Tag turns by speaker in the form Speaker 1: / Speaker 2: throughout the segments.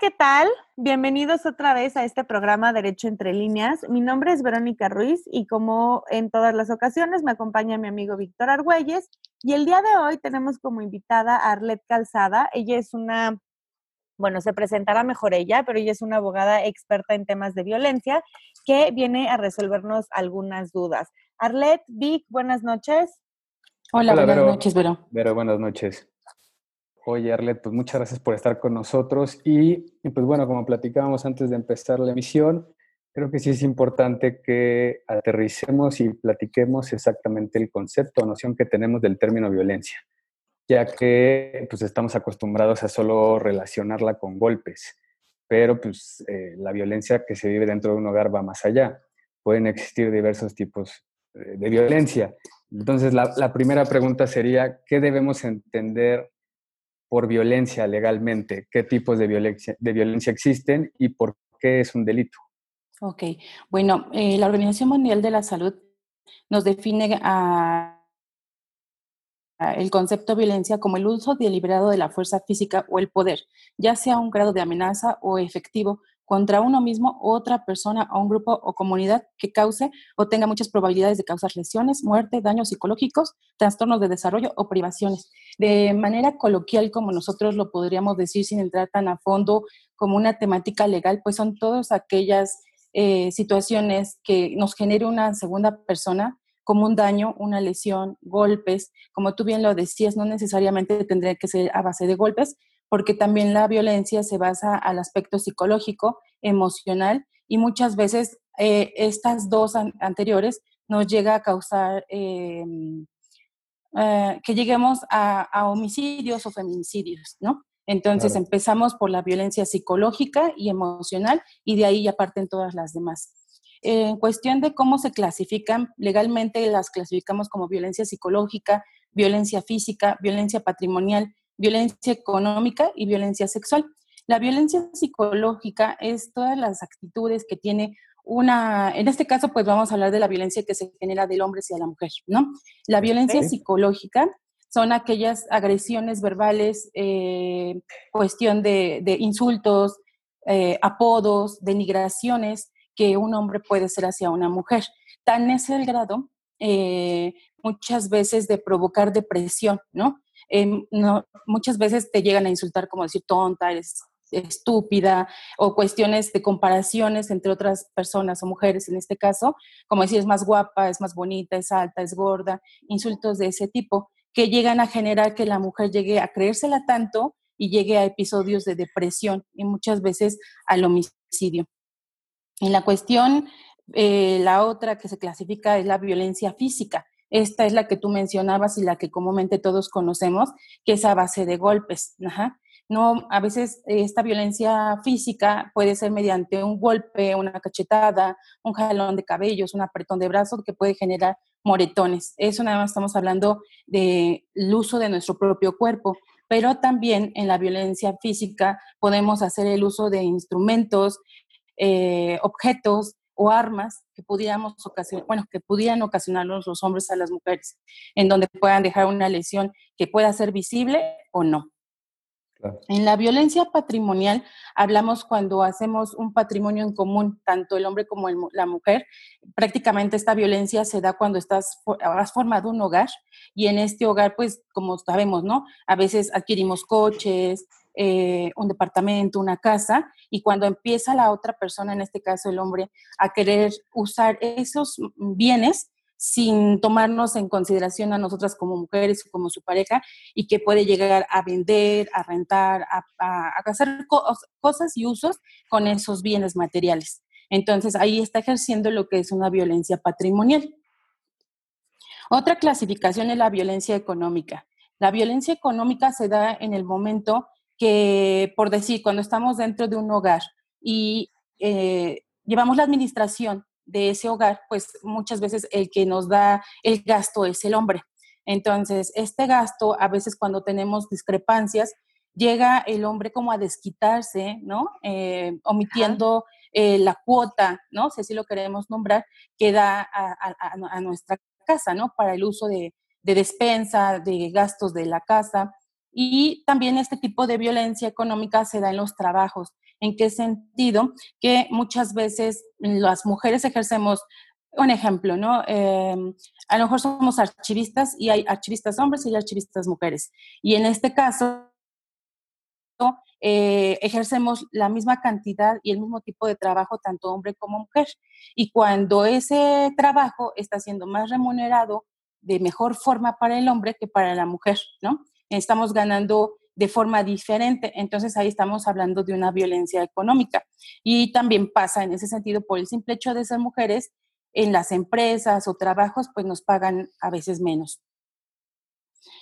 Speaker 1: ¿qué tal? Bienvenidos otra vez a este programa Derecho entre líneas. Mi nombre es Verónica Ruiz y como en todas las ocasiones me acompaña mi amigo Víctor Argüelles y el día de hoy tenemos como invitada a Arlet Calzada. Ella es una, bueno, se presentará mejor ella, pero ella es una abogada experta en temas de violencia que viene a resolvernos algunas dudas. Arlet, Vic, buenas noches.
Speaker 2: Hola, buenas noches, Vero.
Speaker 3: Vero, buenas noches. Oye, Arlet, pues muchas gracias por estar con nosotros. Y, pues bueno, como platicábamos antes de empezar la emisión, creo que sí es importante que aterricemos y platiquemos exactamente el concepto o noción que tenemos del término violencia, ya que pues estamos acostumbrados a solo relacionarla con golpes, pero pues eh, la violencia que se vive dentro de un hogar va más allá. Pueden existir diversos tipos eh, de violencia. Entonces, la, la primera pregunta sería, ¿qué debemos entender por violencia legalmente, qué tipos de violencia, de violencia existen y por qué es un delito.
Speaker 2: Ok, bueno, eh, la Organización Mundial de la Salud nos define el concepto de violencia como el uso deliberado de la fuerza física o el poder, ya sea un grado de amenaza o efectivo contra uno mismo, otra persona o un grupo o comunidad que cause o tenga muchas probabilidades de causar lesiones, muerte, daños psicológicos, trastornos de desarrollo o privaciones. De manera coloquial, como nosotros lo podríamos decir sin entrar tan a fondo como una temática legal, pues son todas aquellas eh, situaciones que nos genere una segunda persona como un daño, una lesión, golpes, como tú bien lo decías, no necesariamente tendría que ser a base de golpes, porque también la violencia se basa al aspecto psicológico, emocional, y muchas veces eh, estas dos anteriores nos llega a causar em, eh, que lleguemos a, homicidios o feminicidios, ¿no? Entonces empezamos por la violencia psicológica y emocional y de ahí ya parten todas las demás. En cuestión de cómo se clasifican, legalmente las clasificamos como violencia psicológica, violencia física, violencia patrimonial, violencia económica y violencia sexual. La violencia psicológica es todas las actitudes que tiene una, en este caso pues vamos a hablar de la violencia que se genera del hombre hacia la mujer, ¿no? La violencia psicológica son aquellas agresiones verbales, eh, cuestión de, insultos, eh, apodos, denigraciones que un hombre puede ser hacia una mujer. Tan es el grado eh, muchas veces de provocar depresión, ¿no? Em, no, muchas veces te llegan a insultar como decir tonta, eres estúpida o cuestiones de comparaciones entre otras personas o mujeres en este caso, como decir es más guapa, es más bonita, es alta, es gorda, insultos de ese tipo que llegan a generar que la mujer llegue a creérsela tanto y llegue a episodios de depresión y muchas veces al homicidio. En la cuestión, eh, la otra que se clasifica es la violencia física. Esta es la que tú mencionabas y la que comúnmente todos conocemos, que es a base de golpes. No, a veces esta violencia física puede ser mediante un golpe, una cachetada, un jalón de cabellos, un apretón de brazos que puede generar moretones. Eso nada más estamos hablando del uso de nuestro propio cuerpo, pero también en la violencia física podemos hacer el uso de instrumentos, eh, objetos o armas que pudiéramos ocasionar, bueno, que pudieran ocasionarnos los hombres a las mujeres, en donde puedan dejar una lesión que pueda ser visible o no. En la violencia patrimonial hablamos cuando hacemos un patrimonio en común, tanto el hombre como la mujer. Prácticamente esta violencia se da cuando estás, has formado un hogar y en este hogar, pues como sabemos, ¿no? A veces adquirimos coches, eh, un departamento, una casa, y cuando empieza la otra persona, en este caso el hombre, a querer usar esos bienes sin tomarnos en consideración a nosotras como mujeres o como su pareja y que puede llegar a vender, a rentar, a, hacer cosas y usos con esos bienes materiales. Entonces ahí está ejerciendo lo que es una violencia patrimonial. Otra clasificación es la violencia económica. La violencia económica se da en el momento que, por decir, cuando estamos dentro de un hogar y eh, llevamos la administración de ese hogar, pues muchas veces el que nos da el gasto es el hombre. Entonces, este gasto, a veces cuando tenemos discrepancias, llega el hombre como a desquitarse, ¿no? Eh, omitiendo eh, la cuota, ¿no? Si así lo queremos nombrar, que da a, nuestra casa, ¿no? Para el uso de, de despensa, de gastos de la casa Y también este tipo de violencia económica se da en los trabajos. ¿En qué sentido? Que muchas veces las mujeres ejercemos un ejemplo, ¿no? Em, a lo mejor somos archivistas y hay archivistas hombres y hay archivistas mujeres. Y en este caso, eh, ejercemos la misma cantidad y el mismo tipo de trabajo, tanto hombre como mujer. Y cuando ese trabajo está siendo más remunerado de mejor forma para el hombre que para la mujer, ¿no? Estamos ganando de forma diferente. Entonces ahí estamos hablando de una violencia económica. Y también pasa en ese sentido por el simple hecho de ser mujeres, en las empresas o trabajos, pues nos pagan a veces menos.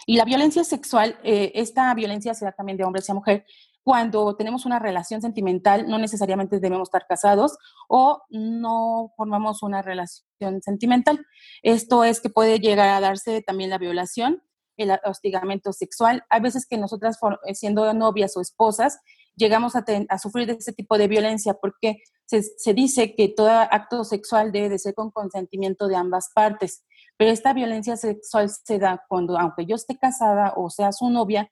Speaker 2: Y la violencia sexual, eh, esta violencia se da también de hombre hacia mujer. Cuando tenemos una relación sentimental, no necesariamente debemos estar casados o no formamos una relación sentimental. Esto es que puede llegar a darse también la violación, el hostigamiento sexual. Hay veces que nosotras, siendo novias o esposas, llegamos a, sufrir de ese tipo de violencia porque se, dice que todo acto sexual debe de ser con consentimiento de ambas partes, pero esta violencia sexual se da cuando, aunque yo esté casada o sea su novia,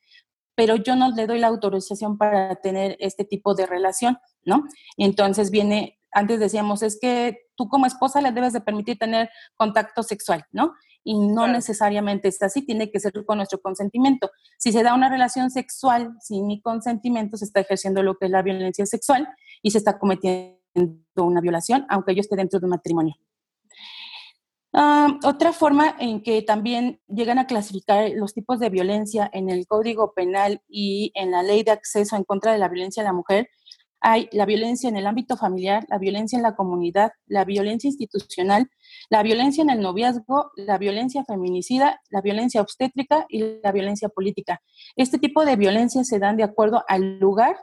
Speaker 2: pero yo no le doy la autorización para tener este tipo de relación, ¿no? Entonces viene, antes decíamos, es que tú como esposa le debes de permitir tener contacto sexual, ¿no? Y no necesariamente es así, tiene que ser con nuestro consentimiento. Si se da una relación sexual sin mi consentimiento, se está ejerciendo lo que es la violencia sexual y se está cometiendo una violación, aunque yo esté dentro de un matrimonio. Ah, otra forma en que también llegan a clasificar los tipos de violencia en el Código Penal y en la Ley de Acceso en contra de la Violencia a la Mujer, hay la violencia en el ámbito familiar, la violencia en la comunidad, la violencia institucional, la violencia en el noviazgo, la violencia feminicida, la violencia obstétrica y la violencia política. Este tipo de violencia se dan de acuerdo al lugar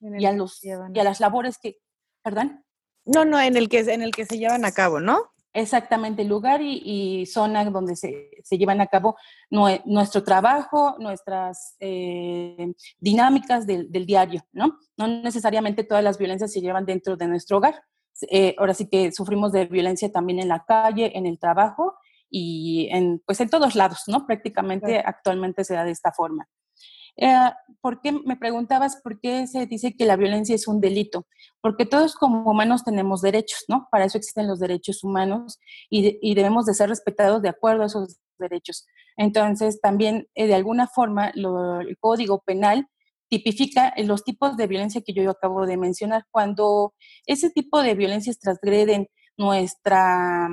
Speaker 2: y a, los, y a las labores que, ¿Perdón?
Speaker 1: No, no, en el que, en el que se llevan a cabo, ¿no?
Speaker 2: Exactamente, lugar y, zona donde se, llevan a cabo nuestro trabajo, nuestras eh, dinámicas del, diario, ¿no? No necesariamente todas las violencias se llevan dentro de nuestro hogar. Eh, ahora sí que sufrimos de violencia también en la calle, en el trabajo y en, pues en todos lados, ¿no? Prácticamente actualmente se da de esta forma. Eh, ¿Por qué me preguntabas por qué se dice que la violencia es un delito? Porque todos como humanos tenemos derechos, ¿no? Para eso existen los derechos humanos y, debemos de ser respetados de acuerdo a esos derechos. Entonces, también eh, de alguna forma el Código Penal tipifica los tipos de violencia que yo acabo de mencionar. Cuando ese tipo de violencias transgreden nuestra,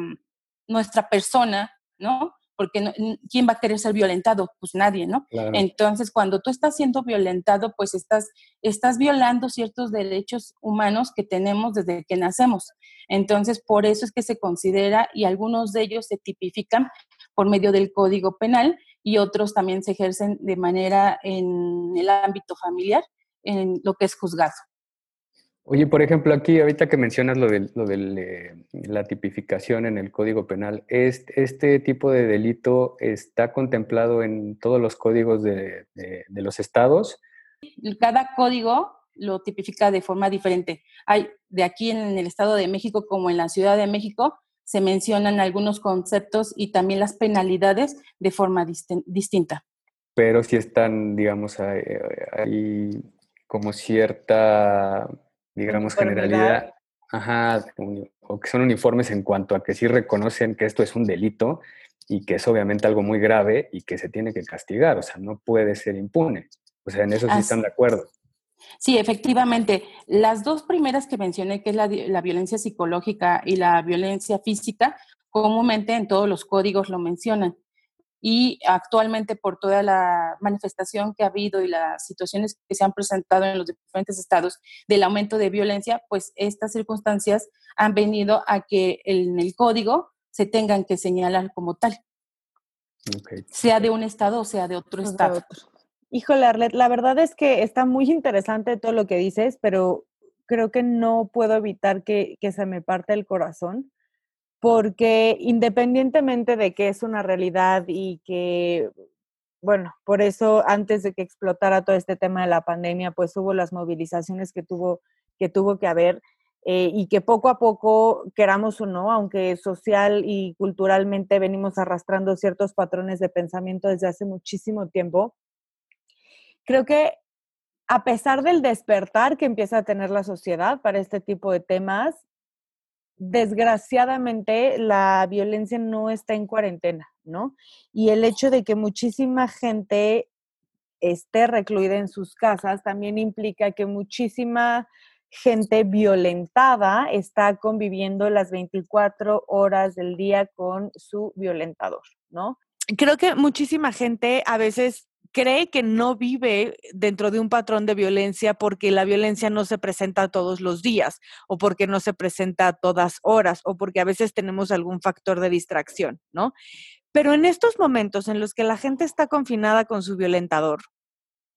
Speaker 2: nuestra persona, ¿no? Porque ¿quién va a querer ser violentado? Pues nadie, ¿no? Entonces, cuando tú estás siendo violentado, pues estás, estás violando ciertos derechos humanos que tenemos desde que nacemos. Entonces, por eso es que se considera y algunos de ellos se tipifican por medio del Código Penal y otros también se ejercen de manera en el ámbito familiar, en lo que es juzgado.
Speaker 3: Oye, por ejemplo, aquí ahorita que mencionas lo de, lo de la tipificación en el Código Penal, ¿este, ¿este, tipo de delito está contemplado en todos los códigos de, los estados?
Speaker 2: Cada código lo tipifica de forma diferente. Hay de aquí en el Estado de México como en la Ciudad de México se mencionan algunos conceptos y también las penalidades de forma distinta.
Speaker 3: Pero si están, digamos, hay como cierta digamos, generalidad, ajá, o que son uniformes en cuanto a que sí reconocen que esto es un delito y que es obviamente algo muy grave y que se tiene que castigar, o sea, no puede ser impune. O sea, en eso sí están de acuerdo.
Speaker 2: Sí, efectivamente. Las dos primeras que mencioné, que es la, la, violencia psicológica y la violencia física, comúnmente en todos los códigos lo mencionan y actualmente por toda la manifestación que ha habido y las situaciones que se han presentado en los diferentes estados del aumento de violencia, pues estas circunstancias han venido a que en el código se tengan que señalar como tal, sea de un estado o sea de otro estado.
Speaker 1: Híjole, Arlet, la verdad es que está muy interesante todo lo que dices, pero creo que no puedo evitar que, que se me parte el corazón porque independientemente de que es una realidad y que, bueno, por eso antes de que explotara todo este tema de la pandemia, pues hubo las movilizaciones que tuvo que, tuvo que haber eh, y que poco a poco, queramos o no, aunque social y culturalmente venimos arrastrando ciertos patrones de pensamiento desde hace muchísimo tiempo, creo que a pesar del despertar que empieza a tener la sociedad para este tipo de temas, desgraciadamente la violencia no está en cuarentena, ¿no? Y el hecho de que muchísima gente esté recluida en sus casas también implica que muchísima gente violentada está conviviendo las 24 horas del día con su violentador, ¿no? Creo que muchísima gente a veces cree que no vive dentro de un patrón de violencia porque la violencia no se presenta todos los días o porque no se presenta a todas horas o porque a veces tenemos algún factor de distracción, ¿no? Pero en estos momentos en los que la gente está confinada con su violentador,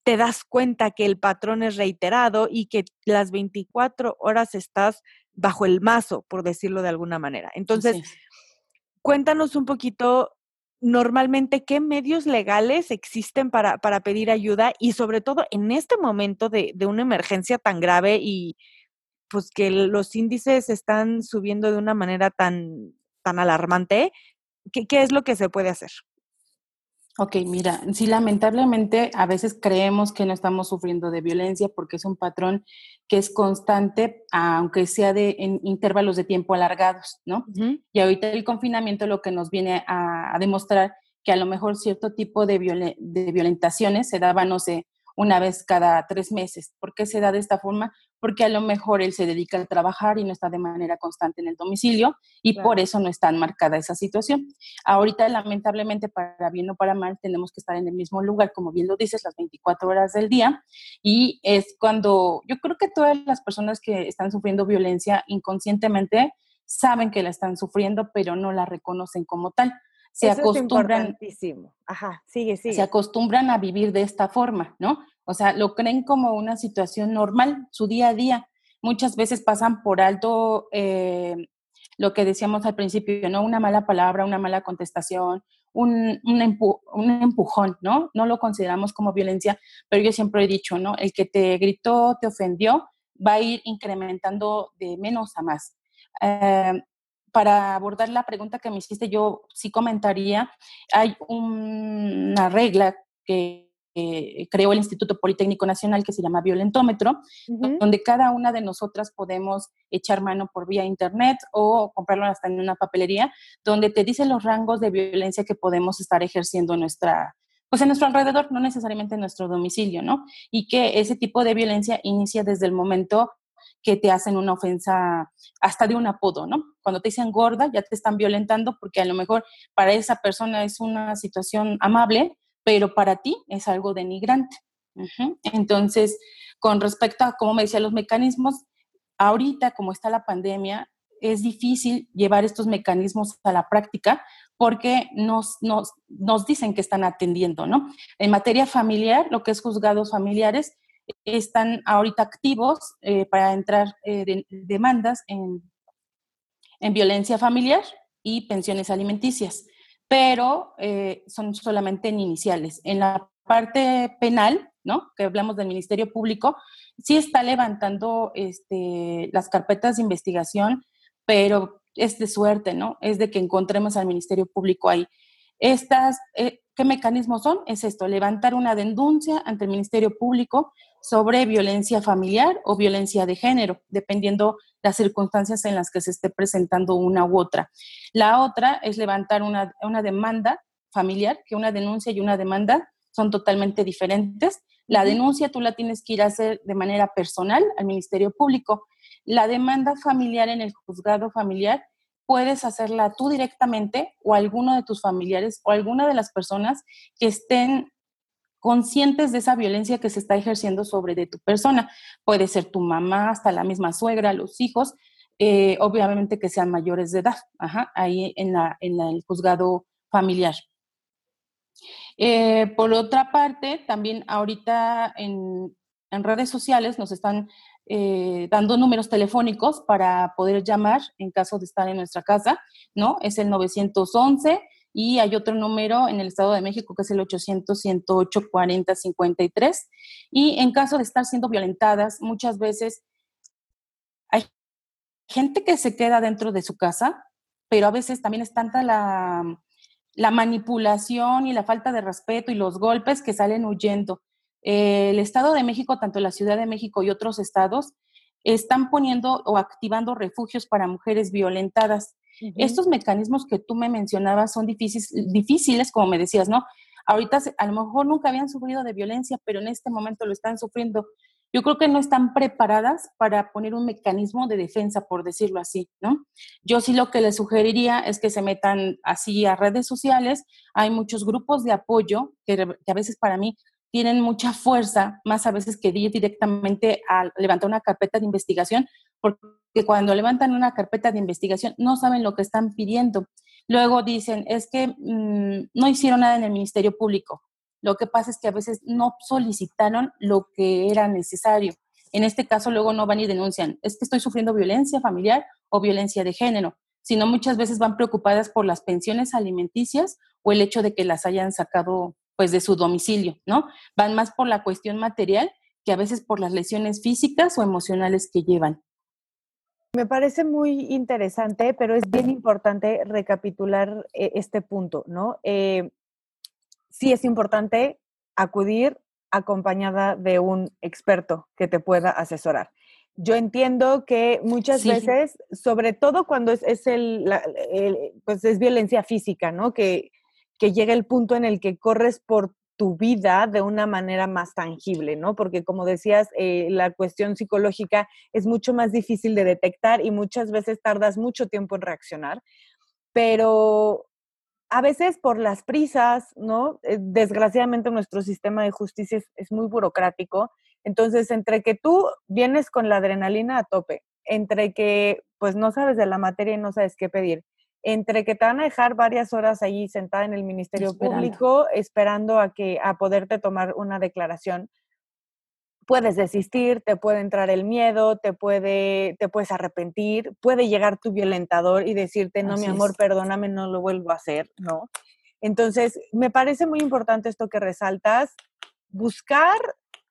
Speaker 1: te das cuenta que el patrón es reiterado y que las 24 horas estás bajo el mazo, por decirlo de alguna manera. Entonces, cuéntanos un poquito normalmente qué medios legales existen para, para, pedir ayuda y sobre todo en este momento de, de, una emergencia tan grave y pues que los índices están subiendo de una manera tan, tan alarmante, ¿qué, ¿qué es lo que se puede hacer?
Speaker 2: Ok, mira, sí, lamentablemente a veces creemos que no estamos sufriendo de violencia porque es un patrón que es constante, aunque sea de en intervalos de tiempo alargados, ¿no? Y ahorita el confinamiento lo que nos viene a, demostrar que a lo mejor cierto tipo de, de violentaciones se daban, no sé, una vez cada tres meses. ¿Por qué se da de esta forma? Porque a lo mejor él se dedica a trabajar y no está de manera constante en el domicilio y por eso no está marcada esa situación. Ahorita, lamentablemente, para bien o para mal, tenemos que estar en el mismo lugar, como bien lo dices, las 24 horas del día. Y es cuando yo creo que todas las personas que están sufriendo violencia inconscientemente saben que la están sufriendo, pero no la reconocen como tal se acostumbran.
Speaker 1: Ajá, sigue, sigue.
Speaker 2: Se acostumbran a vivir de esta forma, ¿no? O sea, lo creen como una situación normal, su día a día. Muchas veces pasan por alto eh, lo que decíamos al principio, ¿no? Una mala palabra, una mala contestación, un, un, empujón, ¿no? No lo consideramos como violencia, pero yo siempre he dicho, ¿no? El que te gritó, te ofendió, va a ir incrementando de menos a más. Eh, para abordar la pregunta que me hiciste, yo sí comentaría, hay una regla que creó el Instituto Politécnico Nacional que se llama Violentómetro, donde cada una de nosotras podemos echar mano por vía internet o comprarlo hasta en una papelería, donde te dice los rangos de violencia que podemos estar ejerciendo en nuestra, pues en nuestro alrededor, no necesariamente en nuestro domicilio, ¿no? Y que ese tipo de violencia inicia desde el momento que te hacen una ofensa hasta de un apodo, ¿no? Cuando te dicen gorda, ya te están violentando porque a lo mejor para esa persona es una situación amable, pero para ti es algo denigrante. Entonces, con respecto a, como me decía, los mecanismos, ahorita como está la pandemia, es difícil llevar estos mecanismos a la práctica porque nos, nos, nos dicen que están atendiendo, ¿no? En materia familiar, lo que es juzgados familiares, están ahorita activos eh, para entrar eh, demandas en, en, violencia familiar y pensiones alimenticias, pero eh, son solamente en iniciales. En la parte penal, ¿no? Que hablamos del Ministerio Público, sí está levantando este, las carpetas de investigación, pero es de suerte, ¿no? Es de que encontremos al Ministerio Público ahí. Estas, ¿Qué mecanismos son? Es esto, levantar una denuncia ante el Ministerio Público sobre violencia familiar o violencia de género, dependiendo las circunstancias en las que se esté presentando una u otra. La otra es levantar una, una demanda familiar, que una denuncia y una demanda son totalmente diferentes. La denuncia tú la tienes que ir a hacer de manera personal al Ministerio Público. La demanda familiar en el juzgado familiar puedes hacerla tú directamente o alguno de tus familiares o alguna de las personas que estén conscientes de esa violencia que se está ejerciendo sobre de tu persona. Puede ser tu mamá, hasta la misma suegra, los hijos, eh, obviamente que sean mayores de edad, ahí en, la, en el juzgado familiar. Eh, por otra parte, también ahorita en, en redes sociales nos están eh, dando números telefónicos para poder llamar en caso de estar en nuestra casa, ¿no? Es el 911 y hay otro número en el Estado de México que es el 800-108-4053. Y en caso de estar siendo violentadas, muchas veces hay gente que se queda dentro de su casa, pero a veces también es tanta la, la manipulación y la falta de respeto y los golpes que salen huyendo. el Estado de México, tanto la Ciudad de México y otros estados, están poniendo o activando refugios para mujeres violentadas. Estos mecanismos que tú me mencionabas son difíciles, difíciles, como me decías, ¿no? Ahorita a lo mejor nunca habían sufrido de violencia, pero en este momento lo están sufriendo. Yo creo que no están preparadas para poner un mecanismo de defensa, por decirlo así, ¿no? Yo sí lo que les sugeriría es que se metan así a redes sociales. Hay muchos grupos de apoyo que, que a veces para mí tienen mucha fuerza, más a veces que ir directamente a levantar una carpeta de investigación, porque cuando levantan una carpeta de investigación no saben lo que están pidiendo. Luego dicen, es que mm, no hicieron nada en el Ministerio Público. Lo que pasa es que a veces no solicitaron lo que era necesario. En este caso, luego no van y denuncian, es que estoy sufriendo violencia familiar o violencia de género, sino muchas veces van preocupadas por las pensiones alimenticias o el hecho de que las hayan sacado pues de su domicilio, ¿no? Van más por la cuestión material que a veces por las lesiones físicas o emocionales que llevan.
Speaker 1: Me parece muy interesante, pero es bien importante recapitular eh, este punto, ¿no? Eh, sí es importante acudir acompañada de un experto que te pueda asesorar. Yo entiendo que muchas veces, sobre todo cuando es, el, pues es violencia física, ¿no? Que, que llega el punto en el que corres por tu vida de una manera más tangible, ¿no? Porque como decías, eh, la cuestión psicológica es mucho más difícil de detectar y muchas veces tardas mucho tiempo en reaccionar, pero a veces por las prisas, ¿no? Eh, desgraciadamente nuestro sistema de justicia es, es muy burocrático, entonces entre que tú vienes con la adrenalina a tope, entre que pues no sabes de la materia y no sabes qué pedir, entre que te van a dejar varias horas allí sentada en el Ministerio Público esperando a que a poderte tomar una declaración. Puedes desistir, te puede entrar el miedo, te puede te puedes arrepentir, puede llegar tu violentador y decirte, "No, mi amor, perdóname, no lo vuelvo a hacer", ¿no? Entonces, me parece muy importante esto que resaltas, buscar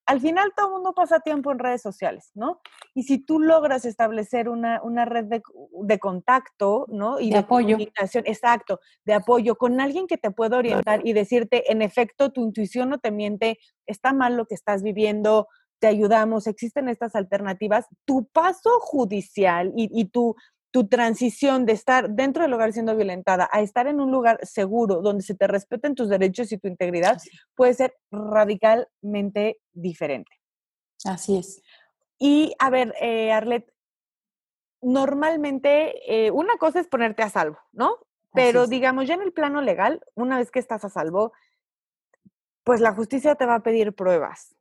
Speaker 1: al final todo el mundo pasa tiempo en redes sociales, ¿no? Y si tú logras establecer una, red de, contacto, ¿no?
Speaker 2: Y de, apoyo.
Speaker 1: exacto, de apoyo con alguien que te pueda orientar y decirte, en efecto, tu intuición no te miente, está mal lo que estás viviendo, te ayudamos, existen estas alternativas, tu paso judicial y, y tu tu transición de estar dentro del hogar siendo violentada a estar en un lugar seguro donde se te respeten tus derechos y tu integridad puede ser radicalmente diferente.
Speaker 2: Así es.
Speaker 1: Y a ver, eh, Arlet, normalmente eh, una cosa es ponerte a salvo, ¿no? Pero digamos, ya en el plano legal, una vez que estás a salvo, pues la justicia te va a pedir pruebas.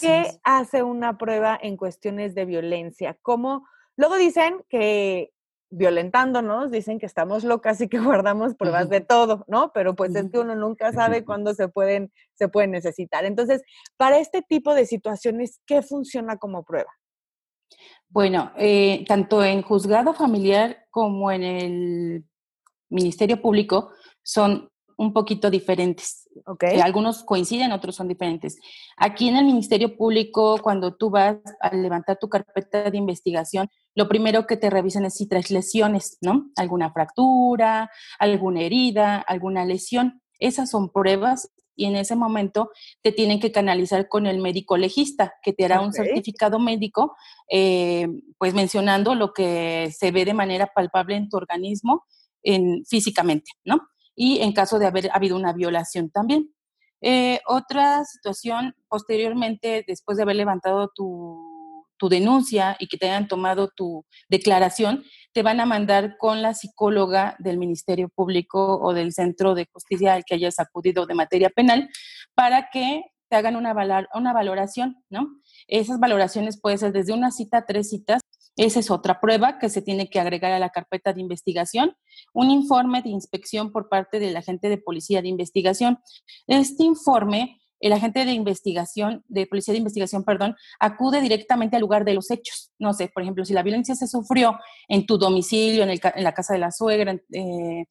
Speaker 1: ¿Qué hace una prueba en cuestiones de violencia? ¿Cómo? Luego dicen que violentándonos, dicen que estamos locas y que guardamos pruebas de todo, ¿no? Pero pues es que uno nunca sabe cuándo se pueden, se pueden necesitar. Entonces, para este tipo de situaciones, ¿qué funciona como prueba?
Speaker 2: Bueno, eh, tanto en juzgado familiar como en el Ministerio Público son un poquito diferentes. Okay. Eh, algunos coinciden, otros son diferentes. Aquí en el Ministerio Público, cuando tú vas a levantar tu carpeta de investigación, lo primero que te revisan es si traes lesiones, ¿no? Alguna fractura, alguna herida, alguna lesión. Esas son pruebas y en ese momento te tienen que canalizar con el médico legista, que te hará un certificado médico, eh, pues mencionando lo que se ve de manera palpable en tu organismo en, físicamente, ¿no? y en caso de haber habido una violación también. Eh, otra situación, posteriormente, después de haber levantado tu, tu, denuncia y que te hayan tomado tu declaración, te van a mandar con la psicóloga del Ministerio Público o del Centro de Justicia al que hayas acudido de materia penal para que te hagan una, una valoración, ¿no? Esas valoraciones pueden ser desde una cita a tres citas esa es otra prueba que se tiene que agregar a la carpeta de investigación. Un informe de inspección por parte del agente de policía de investigación. Este informe, el agente de investigación, de policía de investigación, perdón, acude directamente al lugar de los hechos. No sé, por ejemplo, si la violencia se sufrió en tu domicilio, en, la casa de la suegra, eh,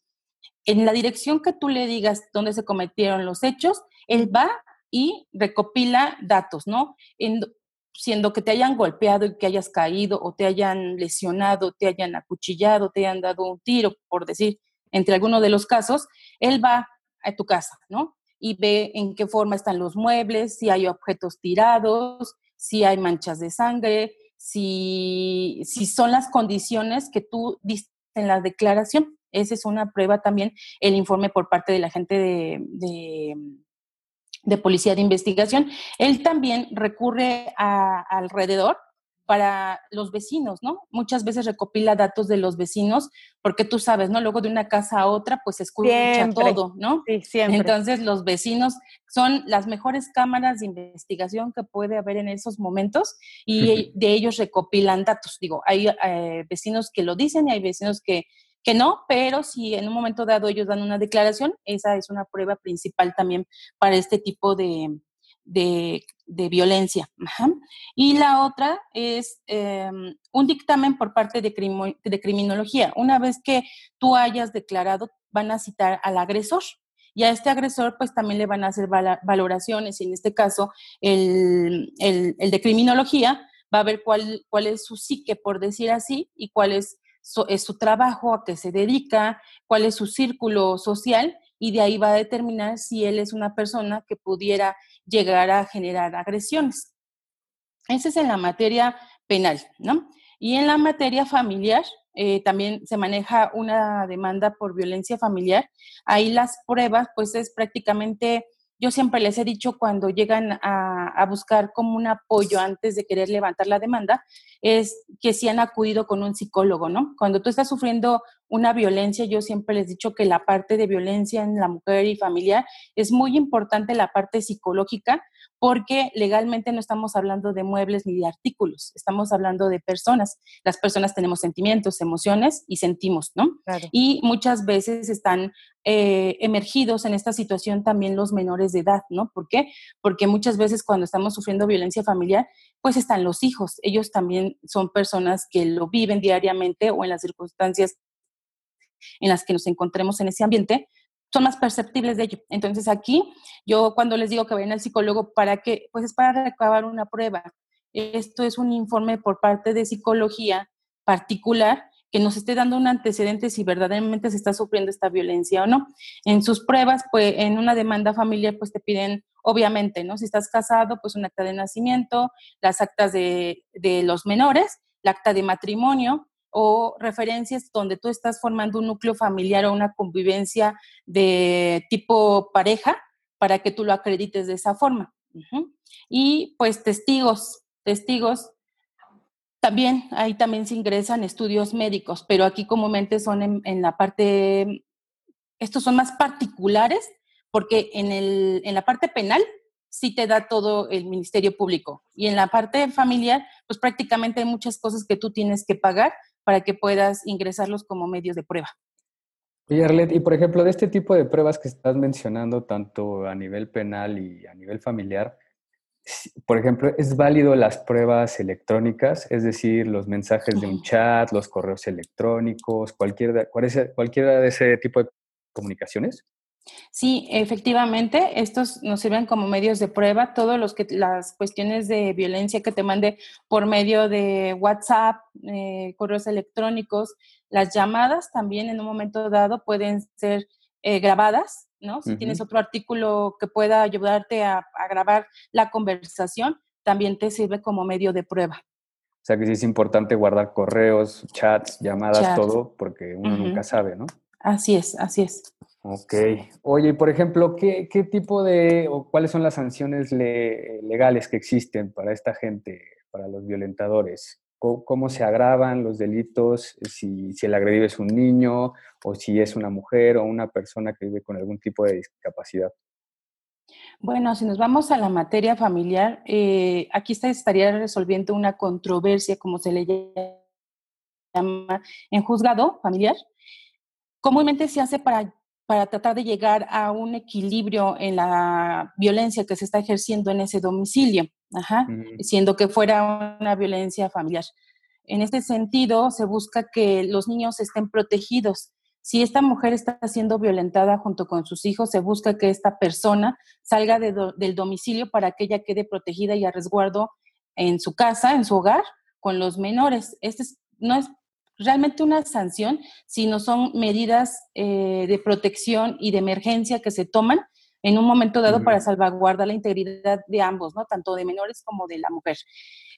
Speaker 2: en la dirección que tú le digas dónde se cometieron los hechos, él va y recopila datos, ¿no? En, siendo que te hayan golpeado y que hayas caído o te hayan lesionado, te hayan acuchillado, te hayan dado un tiro, por decir, entre algunos de los casos, él va a tu casa, ¿no? Y ve en qué forma están los muebles, si hay objetos tirados, si hay manchas de sangre, si, si son las condiciones que tú diste en la declaración. Esa es una prueba también, el informe por parte de la gente de, de, policía de investigación. Él también recurre a, alrededor para los vecinos, ¿no? Muchas veces recopila datos de los vecinos, porque tú sabes, ¿no? Luego de una casa a otra, pues escucha todo, ¿no?
Speaker 1: Sí, siempre.
Speaker 2: Entonces, los vecinos son las mejores cámaras de investigación que puede haber en esos momentos y de ellos recopilan datos. Digo, hay eh, vecinos que lo dicen y hay vecinos que, que no, pero si en un momento dado ellos dan una declaración, esa es una prueba principal también para este tipo de, de, violencia. Y la otra es em, un dictamen por parte de, de criminología. Una vez que tú hayas declarado, van a citar al agresor. Y a este agresor, pues también le van a hacer valoraciones. Y en este caso, el, el, de criminología va a ver cuál, cuál es su psique, por decir así, y cuál es su, es su trabajo, a qué se dedica, cuál es su círculo social y de ahí va a determinar si él es una persona que pudiera llegar a generar agresiones. Ese es en la materia penal, ¿no? Y en la materia familiar, eh, también se maneja una demanda por violencia familiar. Ahí las pruebas, pues es prácticamente yo siempre les he dicho cuando llegan a, buscar como un apoyo antes de querer levantar la demanda, es que si han acudido con un psicólogo, ¿no? Cuando tú estás sufriendo una violencia, yo siempre les he dicho que la parte de violencia en la mujer y familiar es muy importante la parte psicológica porque legalmente no estamos hablando de muebles ni de artículos, estamos hablando de personas. Las personas tenemos sentimientos, emociones y sentimos, ¿no? Y muchas veces están eh, emergidos en esta situación también los menores de edad, ¿no? ¿Por qué? Porque muchas veces cuando estamos sufriendo violencia familiar, pues están los hijos. Ellos también son personas que lo viven diariamente o en las circunstancias en las que nos encontremos en ese ambiente, son más perceptibles de ello. Entonces aquí yo cuando les digo que vayan al psicólogo, ¿para qué? Pues es para recabar una prueba. Esto es un informe por parte de psicología particular que nos esté dando un antecedente si verdaderamente se está sufriendo esta violencia o no. En sus pruebas, pues en una demanda familiar, pues te piden, obviamente, ¿no? Si estás casado, pues un acta de nacimiento, las actas de, de los menores, la acta de matrimonio, o referencias donde tú estás formando un núcleo familiar o una convivencia de tipo pareja para que tú lo acredites de esa forma. Y pues testigos, testigos, también ahí también se ingresan estudios médicos, pero aquí comúnmente son en, en la parte, estos son más particulares porque en, el, en la parte penal sí te da todo el Ministerio Público y en la parte familiar, pues prácticamente hay muchas cosas que tú tienes que pagar para que puedas ingresarlos como medios de prueba.
Speaker 3: Y Arlet, y por ejemplo, de este tipo de pruebas que estás mencionando, tanto a nivel penal y a nivel familiar, por ejemplo, ¿es válido las pruebas electrónicas? Es decir, los mensajes de un chat, los correos electrónicos, cualquier, cualquiera de ese tipo de comunicaciones?
Speaker 2: Sí, efectivamente, estos nos sirven como medios de prueba. Todos los que las cuestiones de violencia que te mande por medio de WhatsApp, eh, correos electrónicos, las llamadas también en un momento dado pueden ser eh, grabadas, ¿no? Si tienes otro artículo que pueda ayudarte a, grabar la conversación, también te sirve como medio de prueba.
Speaker 3: O sea que sí es importante guardar correos, chats, llamadas, todo, porque uno nunca sabe, ¿no?
Speaker 2: Así es, así es.
Speaker 3: Ok. Oye, por ejemplo, ¿qué, tipo de o cuáles son las sanciones legales que existen para esta gente, para los violentadores? ¿Cómo, se agravan los delitos si, si, el agredido es un niño o si es una mujer o una persona que vive con algún tipo de discapacidad?
Speaker 2: Bueno, si nos vamos a la materia familiar, eh, aquí estaría resolviendo una controversia, como se le llama en juzgado familiar. Comúnmente se hace para para tratar de llegar a un equilibrio en la violencia que se está ejerciendo en ese domicilio, siendo que fuera una violencia familiar. En este sentido, se busca que los niños estén protegidos. Si esta mujer está siendo violentada junto con sus hijos, se busca que esta persona salga del domicilio para que ella quede protegida y a resguardo en su casa, en su hogar, con los menores. Este no es realmente una sanción, sino son medidas eh, de protección y de emergencia que se toman en un momento dado para salvaguardar la integridad de ambos, ¿no? Tanto de menores como de la mujer.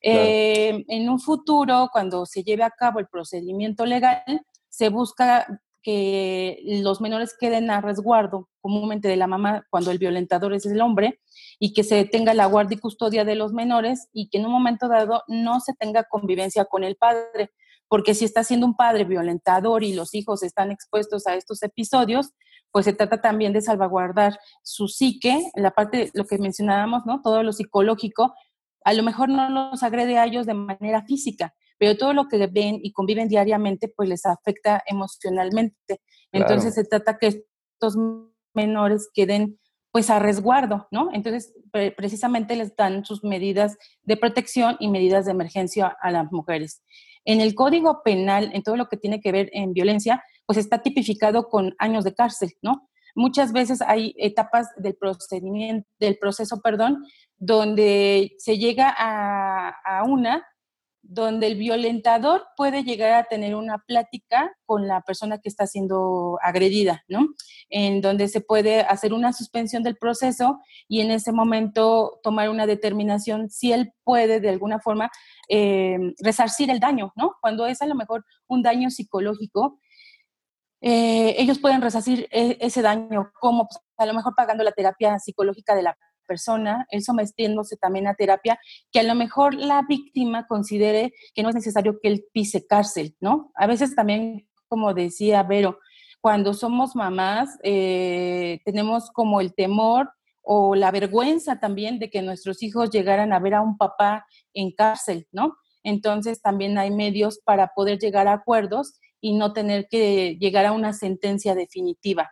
Speaker 2: Eh, en un futuro, cuando se lleve a cabo el procedimiento legal, se busca que los menores queden a resguardo comúnmente de la mamá cuando el violentador es el hombre y que se tenga la guardia y custodia de los menores y que en un momento dado no se tenga convivencia con el padre, porque si está siendo un padre violentador y los hijos están expuestos a estos episodios, pues se trata también de salvaguardar su psique, la parte, lo que mencionábamos, ¿no? Todo lo psicológico, a lo mejor no los agrede a ellos de manera física, pero todo lo que ven y conviven diariamente, pues les afecta emocionalmente. Entonces se trata que estos menores queden pues a resguardo, ¿no? Entonces, precisamente les dan sus medidas de protección y medidas de emergencia a las mujeres. En el Código Penal, en todo lo que tiene que ver en violencia, pues está tipificado con años de cárcel, ¿no? Muchas veces hay etapas del procedimiento, del proceso, perdón, donde se llega a, a una donde el violentador puede llegar a tener una plática con la persona que está siendo agredida, ¿no? En donde se puede hacer una suspensión del proceso y en ese momento tomar una determinación si él puede de alguna forma eh, resarcir el daño, ¿no? Cuando es a lo mejor un daño psicológico, eh, ellos pueden resarcir e-, ese daño, como pues, a lo mejor pagando la terapia psicológica de la persona, él sometiéndose también a terapia, que a lo mejor la víctima considere que no es necesario que él pise cárcel, ¿no? A veces también, como decía Vero, cuando somos mamás, eh, tenemos como el temor o la vergüenza también de que nuestros hijos llegaran a ver a un papá en cárcel, ¿no? Entonces también hay medios para poder llegar a acuerdos y no tener que llegar a una sentencia definitiva.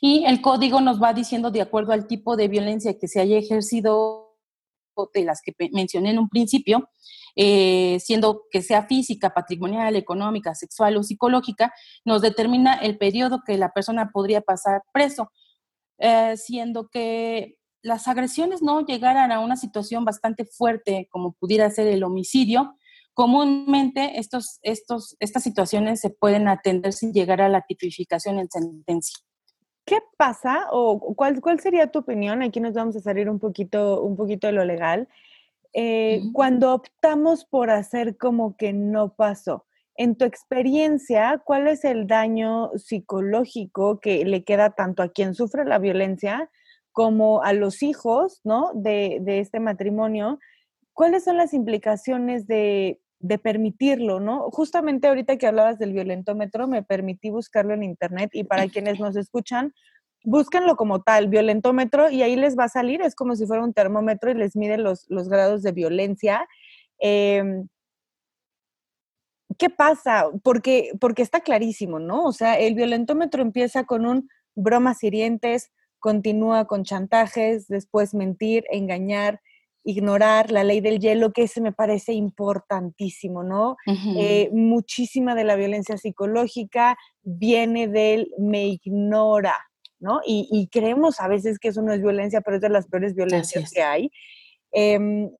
Speaker 2: Y el código nos va diciendo, de acuerdo al tipo de violencia que se haya ejercido, de las que mencioné en un principio, eh, siendo que sea física, patrimonial, económica, sexual o psicológica, nos determina el periodo que la persona podría pasar preso, eh, siendo que las agresiones no llegaran a una situación bastante fuerte como pudiera ser el homicidio, comúnmente estas situaciones se pueden atender sin llegar a la tipificación en sentencia.
Speaker 1: ¿Qué pasa o cuál, cuál sería tu opinión? Aquí nos vamos a salir un poquito, un poquito de lo legal. Eh, cuando optamos por hacer como que no pasó, en tu experiencia, ¿cuál es el daño psicológico que le queda tanto a quien sufre la violencia como a los hijos, ¿no? De, de este matrimonio. ¿Cuáles son las implicaciones de de permitirlo, ¿no? Justamente ahorita que hablabas del violentómetro, me permití buscarlo en internet y para quienes nos escuchan, búsquenlo como tal, violentómetro, y ahí les va a salir, es como si fuera un termómetro y les mide los, grados de violencia. Em, ¿Qué pasa? Porque, porque está clarísimo, ¿no? O sea, el violentómetro empieza con un bromas hirientes, continúa con chantajes, después mentir, engañar, ignorar la ley del hielo, que ese me parece importantísimo, ¿no? Eh, muchísima de la violencia psicológica viene del me ignora, ¿no? Y, creemos a veces que eso no es violencia, pero es de las peores violencias que hay. Em,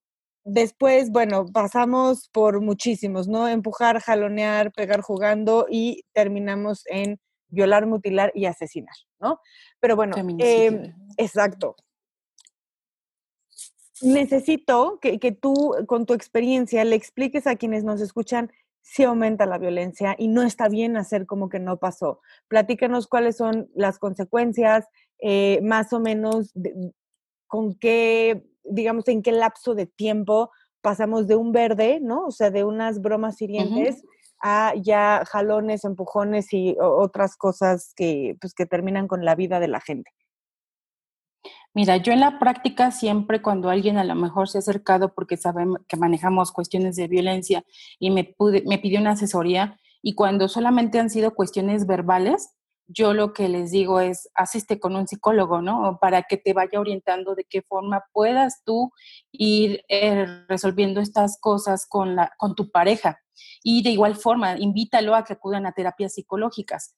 Speaker 1: después, bueno, pasamos por muchísimos, ¿no? Empujar, jalonear, pegar jugando y terminamos en violar, mutilar y asesinar, ¿no? Pero bueno, eh, exacto necesito que, tú, con tu experiencia, le expliques a quienes nos escuchan si aumenta la violencia y no está bien hacer como que no pasó. Platícanos cuáles son las consecuencias, eh, más o menos con qué, digamos, en qué lapso de tiempo pasamos de un verde, ¿no? O sea, de unas bromas hirientes a ya jalones, empujones y otras cosas que, pues, que terminan con la vida de la gente.
Speaker 2: Mira, yo en la práctica siempre cuando alguien a lo mejor se ha acercado porque sabemos que manejamos cuestiones de violencia y me, me pidió una asesoría y cuando solamente han sido cuestiones verbales, yo lo que les digo es asiste con un psicólogo, ¿no? Para que te vaya orientando de qué forma puedas tú ir eh, resolviendo estas cosas con, la, con tu pareja. Y de igual forma, invítalo a que acudan a terapias psicológicas.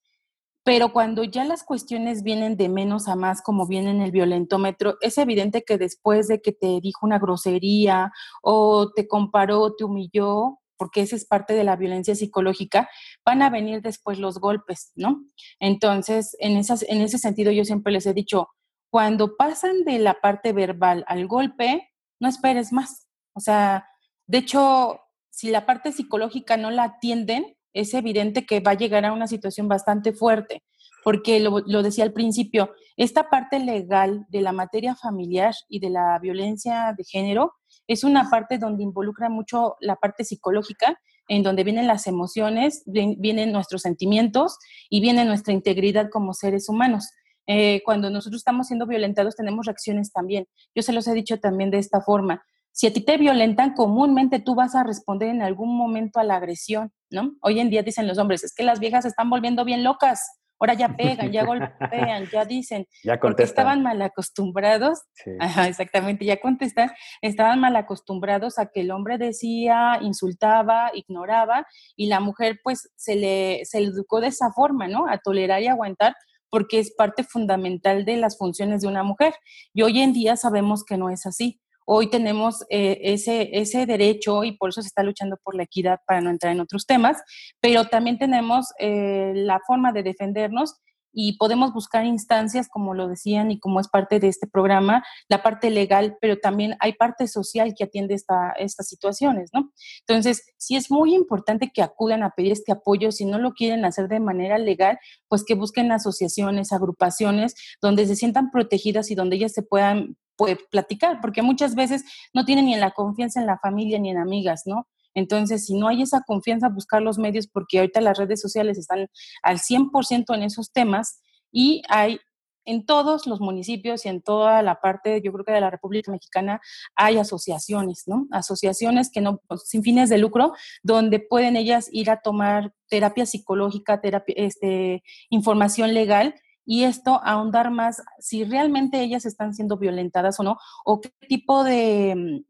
Speaker 2: Pero cuando ya las cuestiones vienen de menos a más, como viene en el violentómetro, es evidente que después de que te dijo una grosería o te comparó, te humilló, porque esa es parte de la violencia psicológica, van a venir después los golpes, ¿no? Entonces, en, esas, en ese sentido, yo siempre les he dicho, cuando pasan de la parte verbal al golpe, no esperes más. O sea, de hecho, si la parte psicológica no la atienden, es evidente que va a llegar a una situación bastante fuerte, porque lo, decía al principio, esta parte legal de la materia familiar y de la violencia de género es una parte donde involucra mucho la parte psicológica, en donde vienen las emociones, vienen nuestros sentimientos y viene nuestra integridad como seres humanos. Eh, cuando nosotros estamos siendo violentados tenemos reacciones también. Yo se los he dicho también de esta forma. Si a ti te violentan, comúnmente tú vas a responder en algún momento a la agresión, ¿no? Hoy en día dicen los hombres, es que las viejas se están volviendo bien locas. Ahora ya pegan, ya golpean, ya dicen,
Speaker 3: ya
Speaker 2: porque estaban mal acostumbrados, ajá, exactamente, ya contestan, estaban mal acostumbrados a que el hombre decía, insultaba, ignoraba, y la mujer pues se le, se le educó de esa forma, ¿no? A tolerar y aguantar, porque es parte fundamental de las funciones de una mujer. Y hoy en día sabemos que no es así. Hoy tenemos eh, ese, ese derecho y por eso se está luchando por la equidad para no entrar en otros temas, pero también tenemos eh, la forma de defendernos y podemos buscar instancias, como lo decían y como es parte de este programa, la parte legal, pero también hay parte social que atiende esta, estas situaciones, ¿no? Entonces, sí es muy importante que acudan a pedir este apoyo, si no lo quieren hacer de manera legal, pues que busquen asociaciones, agrupaciones, donde se sientan protegidas y donde ellas se puedan pues, platicar, porque muchas veces no tienen ni en la confianza en la familia ni en amigas, ¿no? Entonces, si no hay esa confianza, buscar los medios, porque ahorita las redes sociales están al 100% en esos temas y hay en todos los municipios y en toda la parte, yo creo que de la República Mexicana, hay asociaciones, ¿no? Asociaciones que no, pues, sin fines de lucro, donde pueden ellas ir a tomar terapia psicológica, terapia, este, información legal y esto ahondar más si realmente ellas están siendo violentadas o no, o qué tipo de,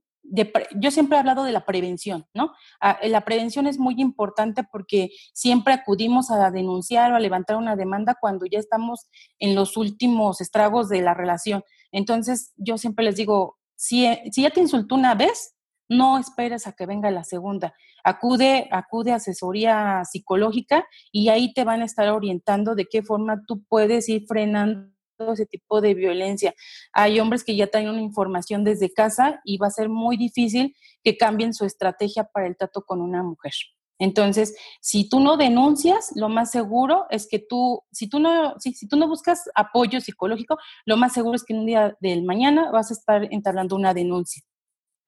Speaker 2: yo siempre he hablado de la prevención, ¿no? Ah, eh, la prevención es muy importante porque siempre acudimos a denunciar o a levantar una demanda cuando ya estamos en los últimos estragos de la relación. Entonces, yo siempre les digo, si, eh, si ya te insultó una vez, no esperes a que venga la segunda. Acude, acude a asesoría psicológica y ahí te van a estar orientando de qué forma tú puedes ir frenando ese tipo de violencia. Hay hombres que ya traen una información desde casa y va a ser muy difícil que cambien su estrategia para el trato con una mujer. Entonces, si tú no denuncias, lo más seguro es que tú, si tú no, si, si tú no buscas apoyo psicológico, lo más seguro es que un día del mañana vas a estar entablando una denuncia.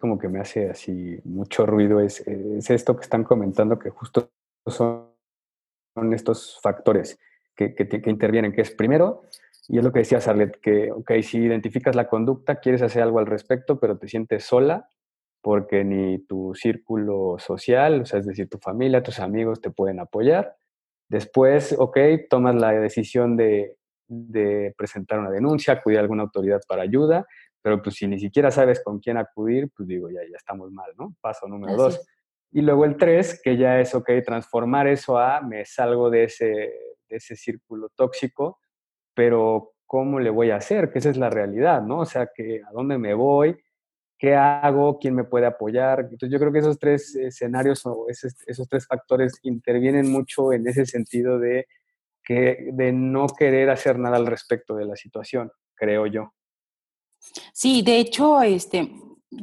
Speaker 3: Como que me hace así mucho ruido es, es esto que están comentando, que justo son, estos factores que, que, intervienen, que es primero y es lo que decía Sarlet, que, ok, si identificas la conducta, quieres hacer algo al respecto, pero te sientes sola porque ni tu círculo social, o sea, es decir, tu familia, tus amigos te pueden apoyar. Después, ok, tomas la decisión de, de presentar una denuncia, acudir a alguna autoridad para ayuda, pero pues si ni siquiera sabes con quién acudir, pues digo, ya, ya estamos mal, ¿no? Paso número dos. Y luego el tres, que ya es, ok, transformar eso a me salgo de ese, de ese círculo tóxico pero ¿cómo le voy a hacer? Que esa es la realidad, ¿no? O sea, que a dónde me voy, qué hago, quién me puede apoyar. Entonces yo creo que esos tres escenarios o esos, tres factores intervienen mucho en ese sentido de, que, de no querer hacer nada al respecto de la situación, creo yo.
Speaker 2: Sí, de hecho, este,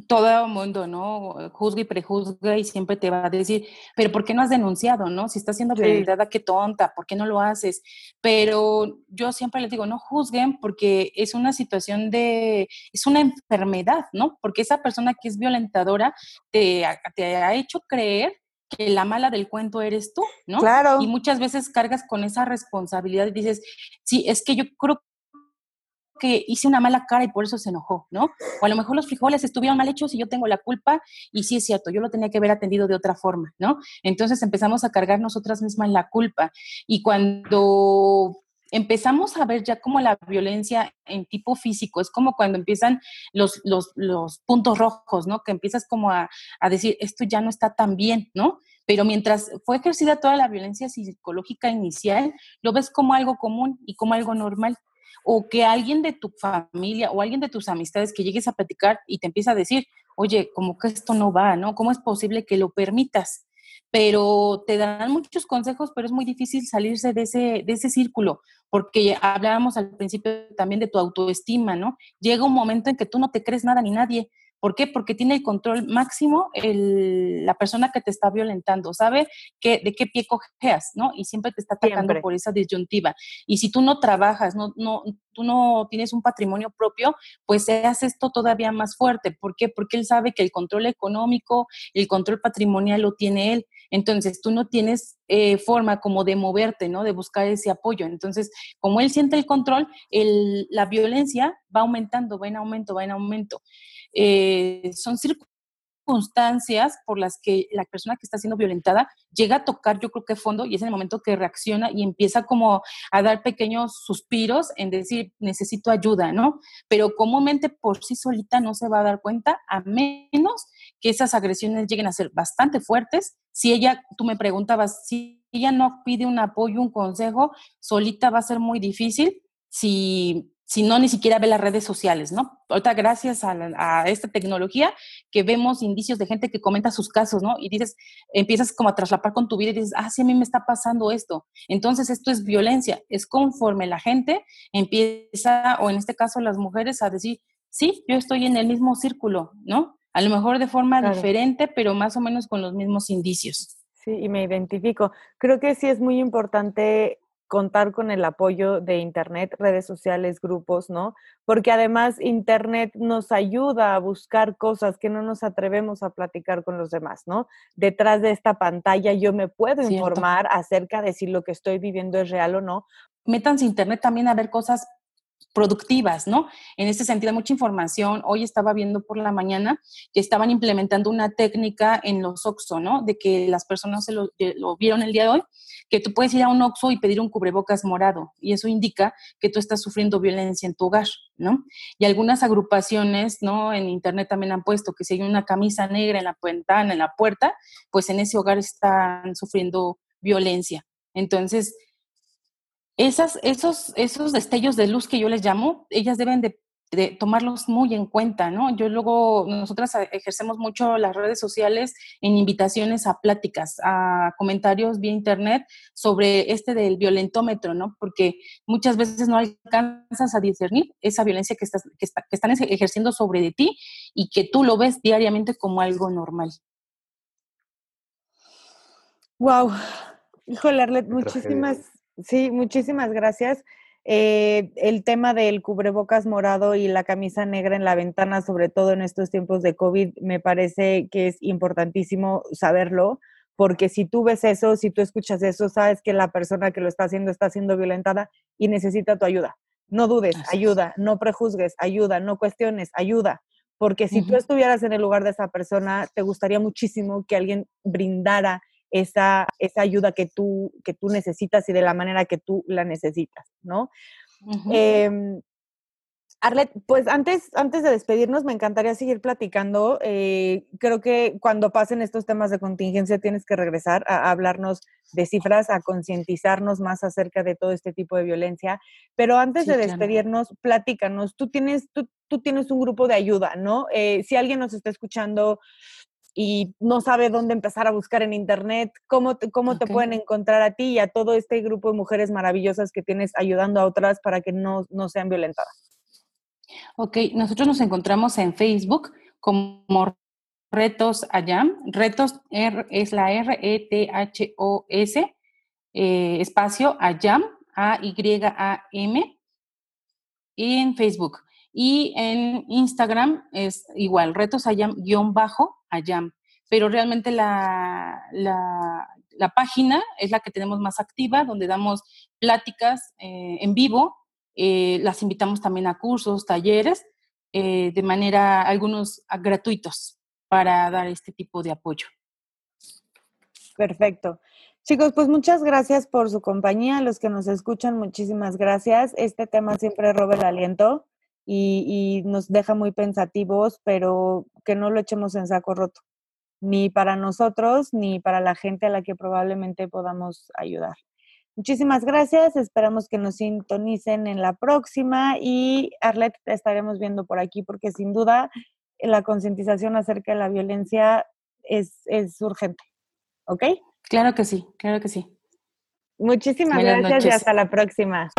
Speaker 2: todo el mundo, ¿no? Juzga y prejuzga y siempre te va a decir, pero ¿por qué no has denunciado, no? Si estás siendo violentada, qué tonta, ¿por qué no lo haces? Pero yo siempre les digo, no juzguen porque es una situación de, es una enfermedad, ¿no? Porque esa persona que es violentadora te, te ha hecho creer que la mala del cuento eres tú, ¿no?
Speaker 1: Claro.
Speaker 2: Y muchas veces cargas con esa responsabilidad y dices, sí, es que yo creo que hice una mala cara y por eso se enojó, ¿no? O a lo mejor los frijoles estuvieron mal hechos y yo tengo la culpa y sí es cierto, yo lo tenía que haber atendido de otra forma, ¿no? Entonces empezamos a cargar nosotras mismas la culpa y cuando empezamos a ver ya como la violencia en tipo físico, es como cuando empiezan los, los, puntos rojos, ¿no? Que empiezas como a, a decir, esto ya no está tan bien, ¿no? pero mientras fue ejercida toda la violencia psicológica inicial, lo ves como algo común y como algo normal o que alguien de tu familia o alguien de tus amistades que llegues a platicar y te empieza a decir, oye, como que esto no va, ¿no? ¿Cómo es posible que lo permitas? pero te dan muchos consejos, pero es muy difícil salirse de ese, de ese círculo, porque hablábamos al principio también de tu autoestima, ¿no? Llega un momento en que tú no te crees nada ni nadie, ¿Por qué? Porque tiene el control máximo la persona que te está violentando, sabe que, de qué pie cojeas, ¿no? Y siempre te está atacando por esa disyuntiva. Y si tú no trabajas, no, no, tú no tienes un patrimonio propio, pues se hace esto todavía más fuerte. ¿Por qué? Porque él sabe que el control económico, el control patrimonial lo tiene él. Entonces, tú no tienes eh, forma como de moverte, ¿no? De buscar ese apoyo. Entonces, como él siente el control, la violencia va aumentando, va en aumento, va en aumento. Eh, son circunstancias por las que la persona que está siendo violentada llega a tocar, yo creo que fondo, y es en el momento que reacciona y empieza como a dar pequeños suspiros en decir, necesito ayuda, ¿no? Pero comúnmente por sí solita no se va a dar cuenta, a menos que esas agresiones lleguen a ser bastante fuertes. Si ella, tú me preguntabas, si ella no pide un apoyo, un consejo, solita va a ser muy difícil. Si si no ni siquiera ve las redes sociales, ¿no? Ahorita gracias a, esta tecnología que vemos indicios de gente que comenta sus casos, ¿no? Y dices, empiezas como a traslapar con tu vida y dices, ah, sí, a mí me está pasando esto. Entonces esto es violencia, es conforme la gente empieza, o en este caso las mujeres, a decir, sí, yo estoy en el mismo círculo, ¿no? A lo mejor de forma diferente, pero más o menos con los mismos indicios.
Speaker 1: Sí, y me identifico. Creo que sí es muy importante contar con el apoyo de Internet, redes sociales, grupos, ¿no? Porque además Internet nos ayuda a buscar cosas que no nos atrevemos a platicar con los demás, ¿no? Detrás de esta pantalla yo me puedo informar acerca de si lo que estoy viviendo es real o no.
Speaker 2: Métanse Internet también a ver cosas productivas, ¿no? En ese sentido, mucha información. Hoy estaba viendo por la mañana que estaban implementando una técnica en los OXO, ¿no? De que las personas se lo, lo, vieron el día de hoy, que tú puedes ir a un OXO y pedir un cubrebocas morado, y eso indica que tú estás sufriendo violencia en tu hogar, ¿no? Y algunas agrupaciones, ¿no? En Internet también han puesto que si hay una camisa negra en la ventana, en la puerta, pues en ese hogar están sufriendo violencia. Entonces, esas, esos, esos destellos de luz que yo les llamo, ellas deben de, tomarlos muy en cuenta, ¿no? Yo luego, nosotras ejercemos mucho las redes sociales en invitaciones a pláticas, a comentarios vía internet sobre este del violentómetro, ¿no? Porque muchas veces no alcanzas a discernir esa violencia que, estás, que, que están ejerciendo sobre de ti y que tú lo ves diariamente como algo normal.
Speaker 1: Wow. Híjole, Arlet, muchísimas Sí, muchísimas gracias. Eh, el tema del cubrebocas morado y la camisa negra en la ventana, sobre todo en estos tiempos de COVID, me parece que es importantísimo saberlo, porque si tú ves eso, si tú escuchas eso, sabes que la persona que lo está haciendo está siendo violentada y necesita tu ayuda. No dudes, ayuda, no prejuzgues, ayuda, no cuestiones, ayuda. Porque si tú estuvieras en el lugar de esa persona, te gustaría muchísimo que alguien brindara esa, esa ayuda que tú, que tú necesitas y de la manera que tú la necesitas, ¿no? Em, Arlet, pues antes, antes de despedirnos, me encantaría seguir platicando. Eh, creo que cuando pasen estos temas de contingencia tienes que regresar a, hablarnos de cifras, a concientizarnos más acerca de todo este tipo de violencia. Pero antes de despedirnos, platícanos. Tú tienes, tú, tú, tienes un grupo de ayuda, ¿no? Eh, si alguien nos está escuchando y no sabe dónde empezar a buscar en internet, cómo te, cómo te pueden encontrar a ti y a todo este grupo de mujeres maravillosas que tienes ayudando a otras para que no, no sean violentadas.
Speaker 2: Ok, nosotros nos encontramos en Facebook como Retos Ayam. Retos es la R-E-T-H-O-S, eh, espacio Ayam, A-Y-A-M, y en Facebook. Y en Instagram es igual, Retos Ayam-bajo Ayam. Pero realmente la, la, página es la que tenemos más activa, donde damos pláticas eh, en vivo. Eh, las invitamos también a cursos, talleres, eh, de manera, algunos gratuitos para dar este tipo de apoyo.
Speaker 1: Perfecto. Chicos, pues muchas gracias por su compañía. Los que nos escuchan, muchísimas gracias. Este tema siempre roba el aliento y, nos deja muy pensativos, pero que no lo echemos en saco roto, ni para nosotros, ni para la gente a la que probablemente podamos ayudar. Muchísimas gracias, esperamos que nos sintonicen en la próxima y Arlette te estaremos viendo por aquí porque sin duda la concientización acerca de la violencia es, es urgente. ¿ok?
Speaker 2: Claro que sí, claro que sí.
Speaker 1: Muchísimas gracias y hasta la próxima.